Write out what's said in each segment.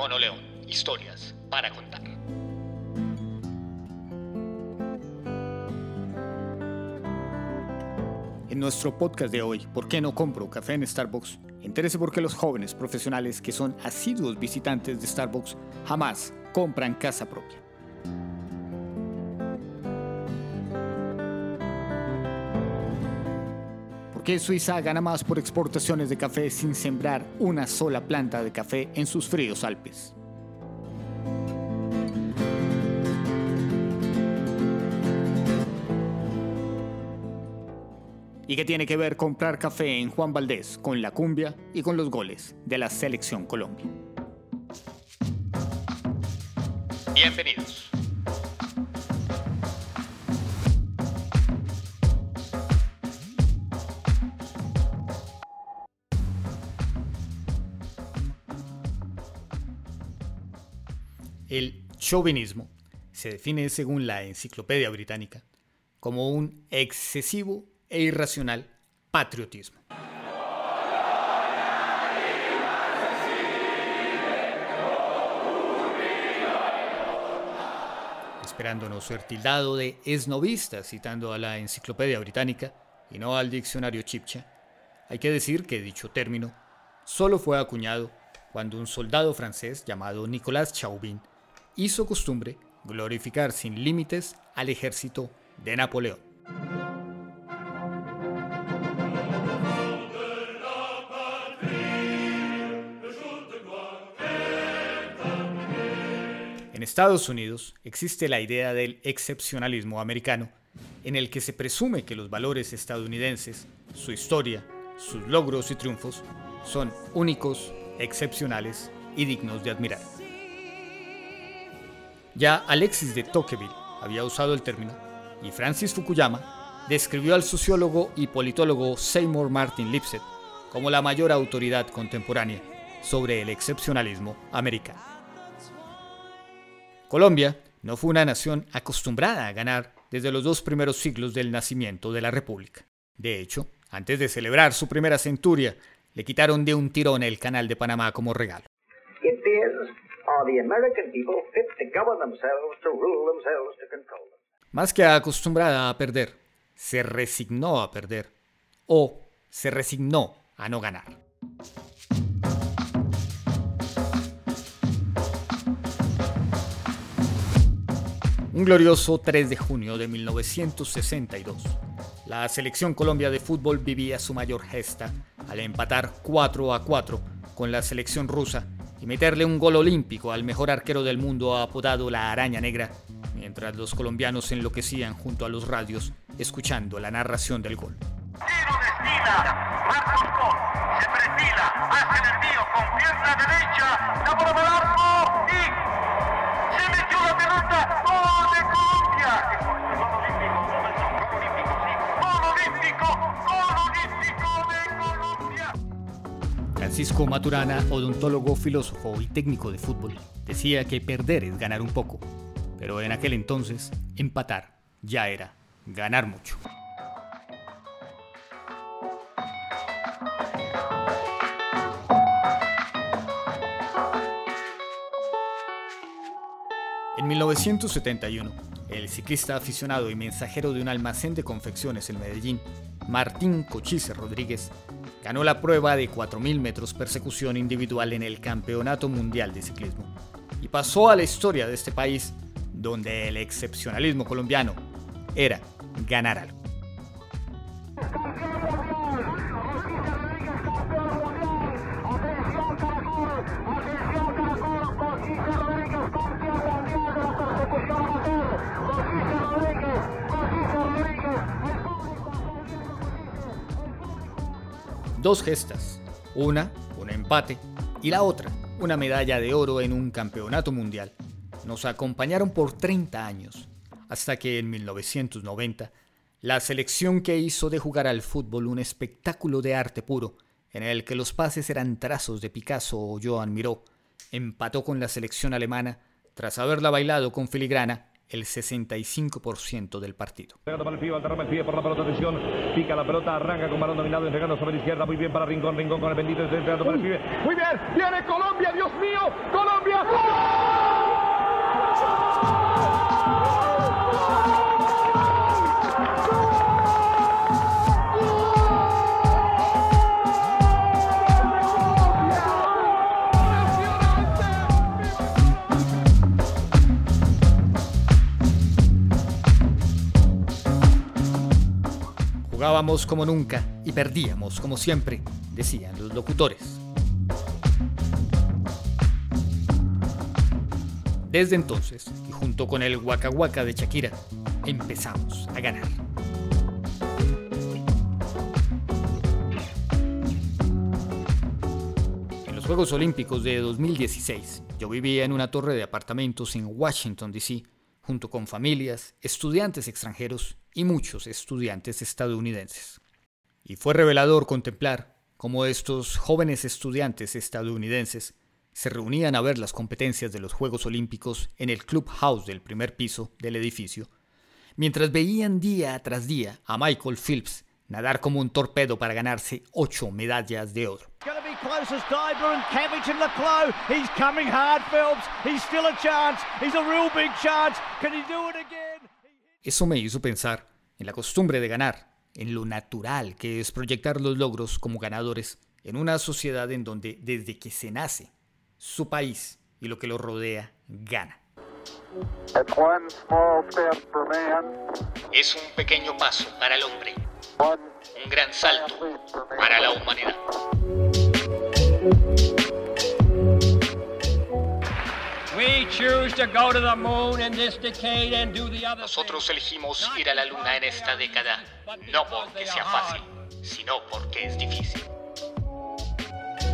Mono León, historias para contar. En nuestro podcast de hoy, ¿por qué no compro café en Starbucks? Entérese por qué los jóvenes profesionales que son asiduos visitantes de Starbucks jamás compran casa propia. ¿Por qué Suiza gana más por exportaciones de café sin sembrar una sola planta de café en sus fríos Alpes? ¿Y qué tiene que ver comprar café en Juan Valdés con la cumbia y con los goles de la Selección Colombia? Bienvenidos. El chauvinismo se define según la Enciclopedia Británica como un excesivo e irracional patriotismo. Esperando no ser tildado de esnovista, citando a la Enciclopedia Británica y no al diccionario Chipcha, hay que decir que dicho término solo fue acuñado cuando un soldado francés llamado Nicolas Chauvin hizo costumbre glorificar sin límites al ejército de Napoleón. En Estados Unidos existe la idea del excepcionalismo americano, en el que se presume que los valores estadounidenses, su historia, sus logros y triunfos, son únicos, excepcionales y dignos de admirar. Ya Alexis de Tocqueville había usado el término y Francis Fukuyama describió al sociólogo y politólogo Seymour Martin Lipset como la mayor autoridad contemporánea sobre el excepcionalismo americano. Colombia no fue una nación acostumbrada a ganar desde los dos primeros siglos del nacimiento de la República. De hecho, antes de celebrar su primera centuria, le quitaron de un tirón el canal de Panamá como regalo. Más que acostumbrada a perder, se resignó a perder o se resignó a no ganar. Un glorioso 3 de junio de 1962, la selección Colombia de fútbol vivía su mayor gesta al empatar 4 a 4 con la selección rusa y meterle un gol olímpico al mejor arquero del mundo apodado la Araña Negra, mientras los colombianos enloquecían junto a los radios escuchando la narración del gol. Francisco Maturana, odontólogo, filósofo y técnico de fútbol, decía que perder es ganar un poco, pero en aquel entonces empatar ya era ganar mucho. En 1971, el ciclista aficionado y mensajero de un almacén de confecciones en Medellín, Martín Cochise Rodríguez, ganó la prueba de 4.000 metros persecución individual en el Campeonato Mundial de Ciclismo y pasó a la historia de este país donde el excepcionalismo colombiano era ganar algo. Dos gestas, una un empate y la otra una medalla de oro en un campeonato mundial, nos acompañaron por 30 años, hasta que en 1990 la selección que hizo de jugar al fútbol un espectáculo de arte puro, en el que los pases eran trazos de Picasso o Joan Miró, empató con la selección alemana tras haberla bailado con filigrana el 65% del partido. Para el pie, Valderrama el pie por la pelota, atención, pica la pelota, arranca con balón dominado, entregando sobre la izquierda, muy bien para Rincón, Rincón con el bendito, entregando para el pibe. Muy bien, viene Colombia, Dios mío, Colombia. Como nunca y perdíamos como siempre, decían los locutores. Desde entonces, y junto con el Waka Waka de Shakira, empezamos a ganar. En los Juegos Olímpicos de 2016, yo vivía en una torre de apartamentos en Washington, D.C., junto con familias, estudiantes extranjeros y muchos estudiantes estadounidenses. Y fue revelador contemplar cómo estos jóvenes estudiantes estadounidenses se reunían a ver las competencias de los Juegos Olímpicos en el clubhouse del primer piso del edificio, mientras veían día tras día a Michael Phelps nadar como un torpedo para ganarse ocho medallas de oro. Eso me hizo pensar en la costumbre de ganar, en lo natural que es proyectar los logros como ganadores en una sociedad en donde desde que se nace, su país y lo que lo rodea gana. Es un pequeño paso para el hombre, un gran salto para la humanidad. Nosotros elegimos ir a la luna en esta década, no porque sea fácil, sino porque es difícil.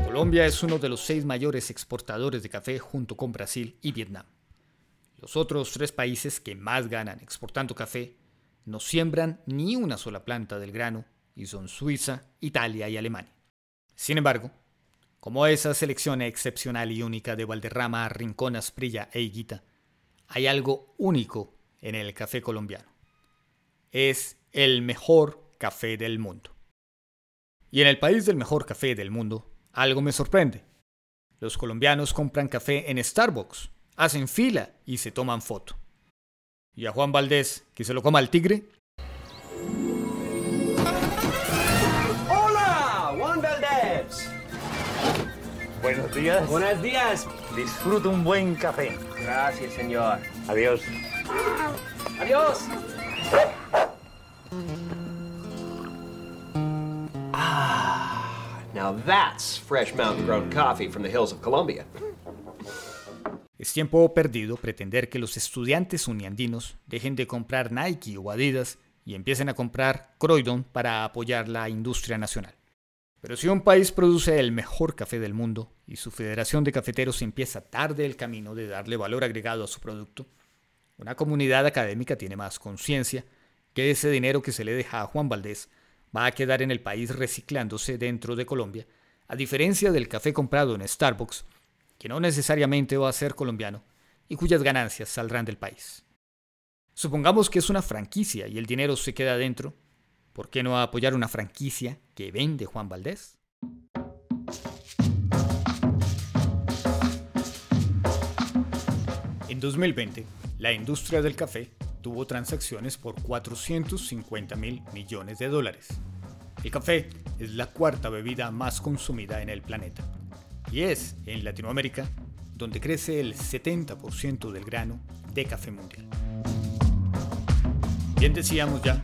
Colombia es uno de los seis mayores exportadores de café junto con Brasil y Vietnam. Los otros tres países que más ganan exportando café no siembran ni una sola planta del grano y son Suiza, Italia y Alemania. Sin embargo, como esa selección excepcional y única de Valderrama, Rincón, Asprilla e Higuita, hay algo único en el café colombiano. Es el mejor café del mundo. Y en el país del mejor café del mundo, algo me sorprende. Los colombianos compran café en Starbucks, hacen fila y se toman foto. ¿Y a Juan Valdés, que se lo coma el tigre? Días. Buenos días. Disfruto un buen café. Gracias, señor. Adiós. Adiós. Ah, now that's fresh mountain grown coffee from the hills of Colombia. Es tiempo perdido pretender que los estudiantes uniandinos dejen de comprar Nike o Adidas y empiecen a comprar Croydon para apoyar la industria nacional. Pero si un país produce el mejor café del mundo y su Federación de Cafeteros empieza tarde el camino de darle valor agregado a su producto, una comunidad académica tiene más conciencia que ese dinero que se le deja a Juan Valdés va a quedar en el país reciclándose dentro de Colombia, a diferencia del café comprado en Starbucks, que no necesariamente va a ser colombiano y cuyas ganancias saldrán del país. Supongamos que es una franquicia y el dinero se queda dentro, ¿Por qué no apoyar una franquicia que vende Juan Valdés? En 2020, la industria del café tuvo transacciones por 450 mil millones de dólares. El café es la cuarta bebida más consumida en el planeta y es en Latinoamérica donde crece el 70% del grano de café mundial. Bien decíamos ya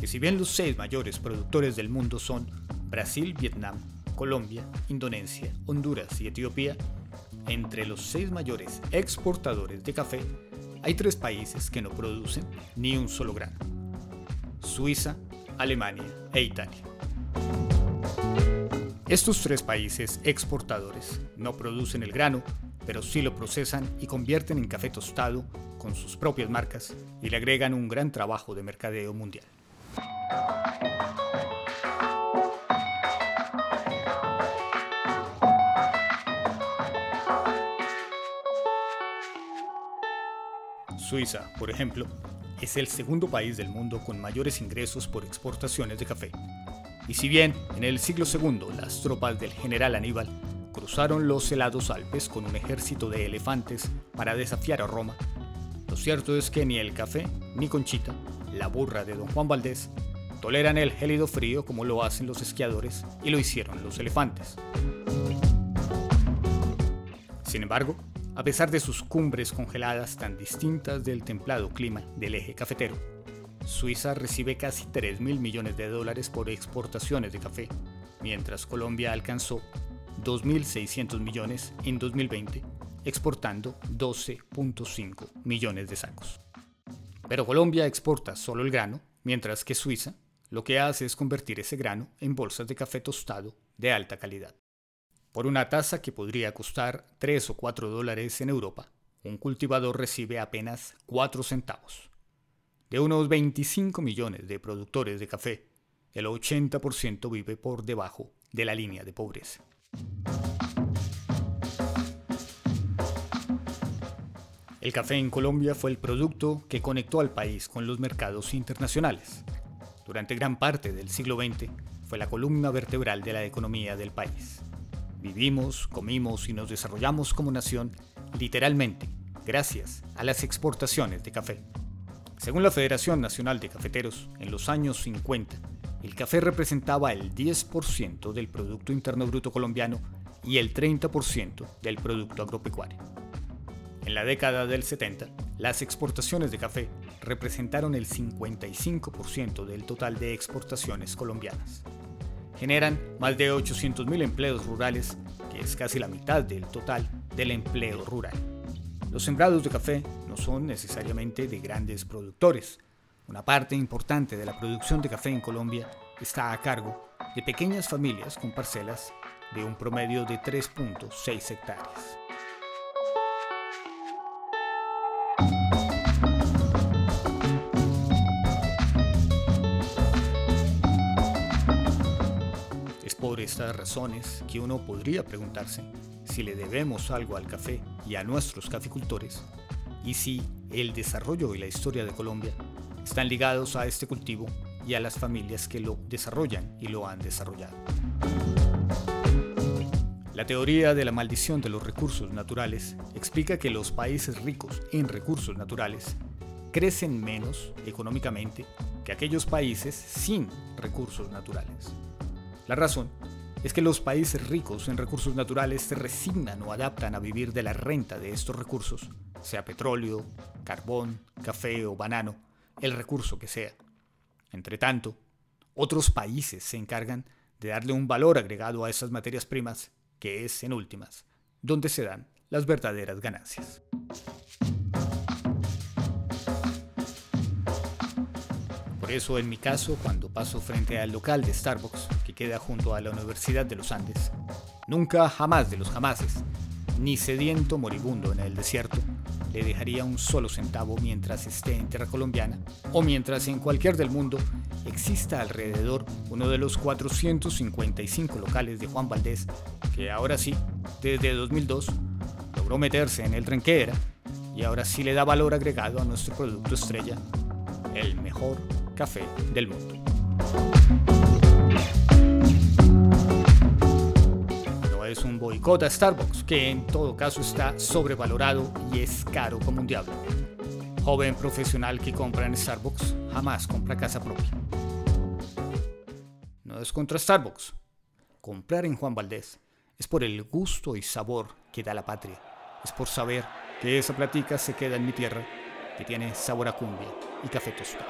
que si bien los seis mayores productores del mundo son Brasil, Vietnam, Colombia, Indonesia, Honduras y Etiopía, entre los seis mayores exportadores de café hay tres países que no producen ni un solo grano. Suiza, Alemania e Italia. Estos tres países exportadores no producen el grano, pero sí lo procesan y convierten en café tostado con sus propias marcas y le agregan un gran trabajo de mercadeo mundial. Suiza, por ejemplo, es el segundo país del mundo con mayores ingresos por exportaciones de café. Y si bien en el siglo II las tropas del general Aníbal cruzaron los helados Alpes con un ejército de elefantes para desafiar a Roma, lo cierto es que ni el café ni Conchita, la burra de don Juan Valdés, toleran el gélido frío como lo hacen los esquiadores y lo hicieron los elefantes. Sin embargo, a pesar de sus cumbres congeladas tan distintas del templado clima del eje cafetero, Suiza recibe casi 3 mil millones de dólares por exportaciones de café, mientras Colombia alcanzó 2.600 millones en 2020, exportando 12.5 millones de sacos. Pero Colombia exporta solo el grano, mientras que Suiza lo que hace es convertir ese grano en bolsas de café tostado de alta calidad. Por una tasa que podría costar 3 o 4 dólares en Europa, un cultivador recibe apenas 4 centavos. De unos 25 millones de productores de café, el 80% vive por debajo de la línea de pobreza. El café en Colombia fue el producto que conectó al país con los mercados internacionales. Durante gran parte del siglo XX fue la columna vertebral de la economía del país. Vivimos, comimos y nos desarrollamos como nación literalmente gracias a las exportaciones de café. Según la Federación Nacional de Cafeteros, en los años 50, el café representaba el 10% del Producto Interno Bruto colombiano y el 30% del Producto Agropecuario. En la década del 70, las exportaciones de café representaron el 55% del total de exportaciones colombianas. Generan más de 800.000 empleos rurales, que es casi la mitad del total del empleo rural. Los sembrados de café no son necesariamente de grandes productores. Una parte importante de la producción de café en Colombia está a cargo de pequeñas familias con parcelas de un promedio de 3.6 hectáreas. Estas razones que uno podría preguntarse si le debemos algo al café y a nuestros caficultores y si el desarrollo y la historia de Colombia están ligados a este cultivo y a las familias que lo desarrollan y lo han desarrollado. La teoría de la maldición de los recursos naturales explica que los países ricos en recursos naturales crecen menos económicamente que aquellos países sin recursos naturales. La razón es que los países ricos en recursos naturales se resignan o adaptan a vivir de la renta de estos recursos, sea petróleo, carbón, café o banano, el recurso que sea. Entre tanto, otros países se encargan de darle un valor agregado a esas materias primas que es, en últimas, donde se dan las verdaderas ganancias. Por eso, en mi caso, cuando paso frente al local de Starbucks, queda junto a la Universidad de los Andes, nunca jamás de los jamases, ni sediento moribundo en el desierto, le dejaría un solo centavo mientras esté en tierra colombiana o mientras en cualquier del mundo exista alrededor uno de los 455 locales de Juan Valdés que ahora sí, desde 2002, logró meterse en el trenquera y ahora sí le da valor agregado a nuestro producto estrella, el mejor café del mundo. Es un boicot a Starbucks, que en todo caso está sobrevalorado y es caro como un diablo. Joven profesional que compra en Starbucks jamás compra casa propia. No es contra Starbucks. Comprar en Juan Valdés es por el gusto y sabor que da la patria. Es por saber que esa platica se queda en mi tierra, que tiene sabor a cumbia y café tostado.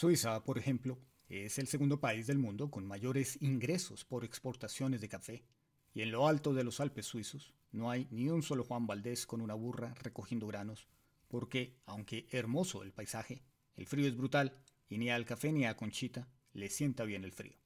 Suiza, por ejemplo, es el segundo país del mundo con mayores ingresos por exportaciones de café, y en lo alto de los Alpes suizos no hay ni un solo Juan Valdés con una burra recogiendo granos, porque, aunque hermoso el paisaje, el frío es brutal y ni al café ni a Conchita le sienta bien el frío.